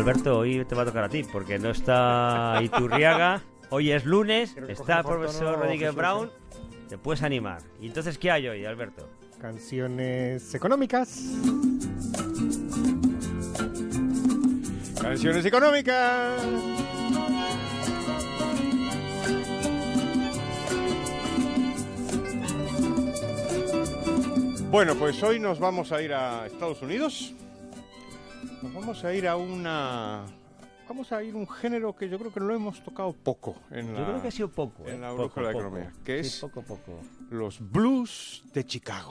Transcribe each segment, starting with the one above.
Alberto, hoy te va a tocar a ti, porque no está Iturriaga, hoy es lunes, está el profesor Rodríguez Brown, te puedes animar. ¿Y entonces qué hay hoy, Alberto? Canciones económicas. Canciones económicas. Bueno, pues hoy nos vamos a ir a Estados Unidos. Nos vamos a ir a una. Vamos a ir a un género que yo creo que lo hemos tocado poco en la, Yo creo que ha sido poco. en ¿eh? la Poco, brújula de poco. economía, que Sí, es poco, poco. los blues de Chicago.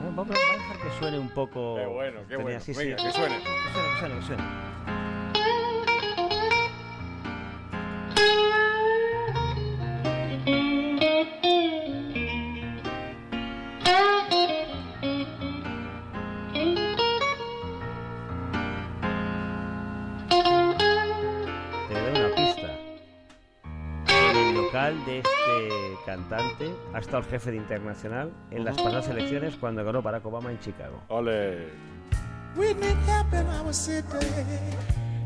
Vamos, vamos a dejar que suene un poco... Qué bueno, qué bueno. Venga, que suene. Que suene, que suene, que suene. Local de este cantante ha estado el jefe de internacional en las pasadas elecciones cuando ganó Barack Obama en Chicago. Ole.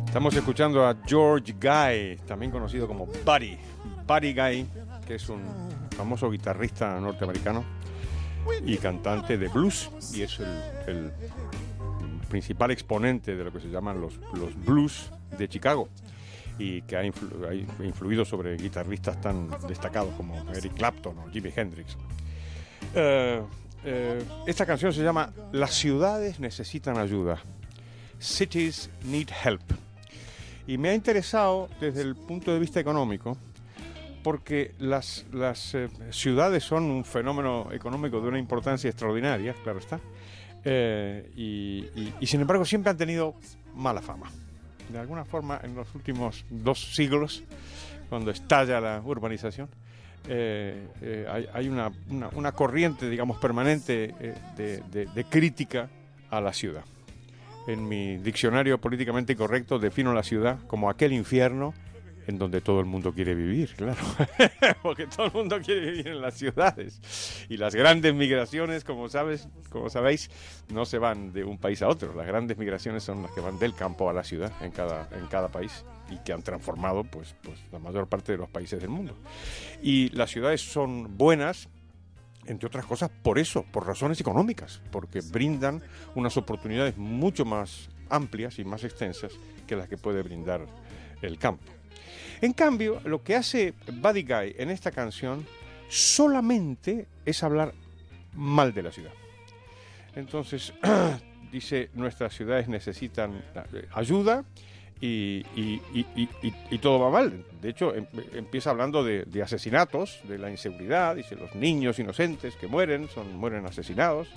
Estamos escuchando a George Guy, también conocido como Buddy. Buddy Guy, que es un famoso guitarrista norteamericano y cantante de blues, y es el, el principal exponente de lo que se llaman los, los blues de Chicago, y que ha, influ- ha influido sobre guitarristas tan destacados como Eric Clapton o Jimi Hendrix. Eh, eh, esta canción se llama Las ciudades necesitan ayuda. Cities need help. Y me ha interesado desde el punto de vista económico, porque las, eh, ciudades son un fenómeno económico de una importancia extraordinaria, claro está, y sin embargo siempre han tenido mala fama. De alguna forma, en los últimos dos siglos, cuando estalla la urbanización, eh, eh, hay, una, una- una corriente, digamos, permanente eh, de- de crítica a la ciudad. En mi diccionario políticamente correcto defino la ciudad como aquel infierno en donde todo el mundo quiere vivir, claro. Porque todo el mundo quiere vivir en las ciudades. Y las grandes migraciones, como sabes, como sabéis, no se van de un país a otro. Las grandes migraciones son las que van del campo a la ciudad en cada, en cada país y que han transformado pues, pues la mayor parte de los países del mundo. Y las ciudades son buenas entre otras cosas por eso, por razones económicas, porque brindan unas oportunidades mucho más amplias y más extensas que las que puede brindar el campo. En cambio, lo que hace Buddy Guy en esta canción solamente es hablar mal de la ciudad. Entonces, dice, nuestras ciudades necesitan eh, ayuda y, todo va mal. De hecho, em- empieza hablando de, de asesinatos, de la inseguridad, dice, los niños inocentes que mueren, son, mueren asesinados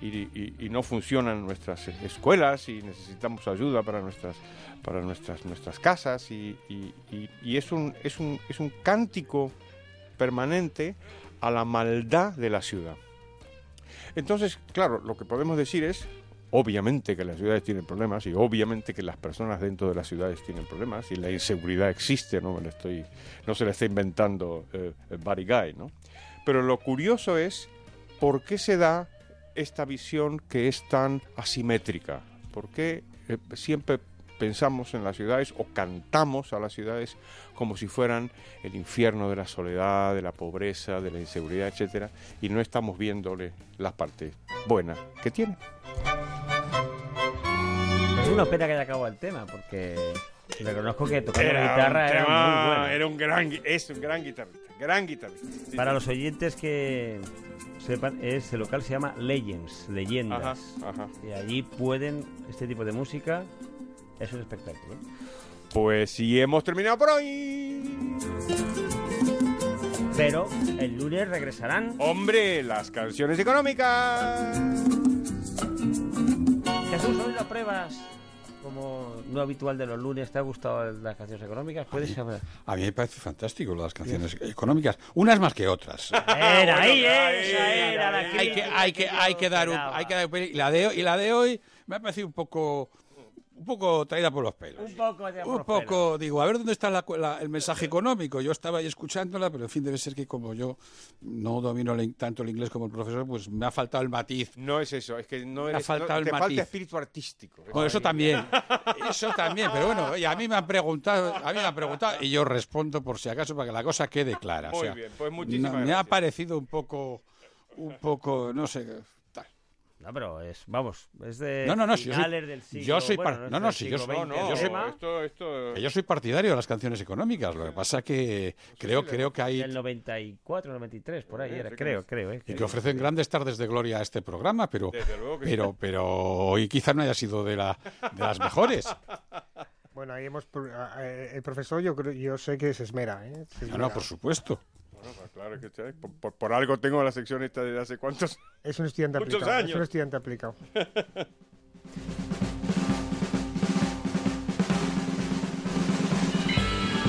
y, y- y no funcionan nuestras escuelas y necesitamos ayuda para nuestras, para nuestras, nuestras casas y, y- es, un, es, un, es un cántico permanente a la maldad de la ciudad. Entonces, claro, lo que podemos decir es, obviamente que las ciudades tienen problemas y obviamente que las personas dentro de las ciudades tienen problemas y la inseguridad existe, no, me lo estoy, no se la está inventando eh, Buddy Guy, ¿no? Pero lo curioso es por qué se da esta visión que es tan asimétrica, por qué eh, siempre pensamos en las ciudades o cantamos a las ciudades como si fueran el infierno de la soledad, de la pobreza, de la inseguridad, etcétera, y no estamos viéndole la parte buena que tiene. Es una pena que haya acabado el tema, porque reconozco que tocando la un guitarra era tema- muy bueno. era un gran, es un gran guitarrista, gran guitarrista. Para los oyentes que sepan, ese local se llama Legends, Leyendas. Ajá, ajá. Y allí pueden, este tipo de música es un espectáculo. Pues sí, hemos terminado por hoy. Pero el lunes regresarán. Hombre, las canciones económicas. Jesús, hoy lo pruebas como no habitual de los lunes. ¿Te ha gustado las canciones económicas? Puedes saber. A mí me parece fantástico las canciones económicas, unas más que otras. Era ahí, ahí, esa era la hay que hay que hay que dar un, hay que dar un- y la de y la de hoy me ha parecido un poco un poco traída por los pelos. Un poco de Un poco, digo, a ver dónde está la- la- el mensaje económico. Yo estaba ahí escuchándola, pero en fin, debe ser que como yo no domino el- tanto el inglés como el profesor, pues me ha faltado el matiz. No es eso, es que no ha eres, faltado no- el te matiz. falta espíritu artístico. Bueno, eso también, eso también, pero bueno, oye, a mí me han preguntado, a mí me han preguntado y yo respondo por si acaso para que la cosa quede clara. o Muy sea, bien, pues muchísimas no- me ha parecido un poco, un poco, no sé. No, pero es, vamos, es de No, no, no, si yo soy- del siglo yo soy bueno, no, no, del si yo soy- No, no, el yo soy- esto, esto... Yo soy partidario de las canciones económicas, lo que pasa que creo, creo que hay del 94, 93, por ahí Sí, era, creo, creo. eh, y que ofrecen grandes tardes de gloria a este programa, pero, que pero, pero hoy quizá no haya sido de, la, de las mejores. Bueno, ahí hemos. El profesor, yo creo, yo sé que se esmera, ¿eh? Se No, esmera. no, por supuesto. Bueno, pues claro que por, por- por algo tengo la sección esta desde hace cuántos... Es un estudiante Muchos aplicado. Es años. un estudiante aplicado.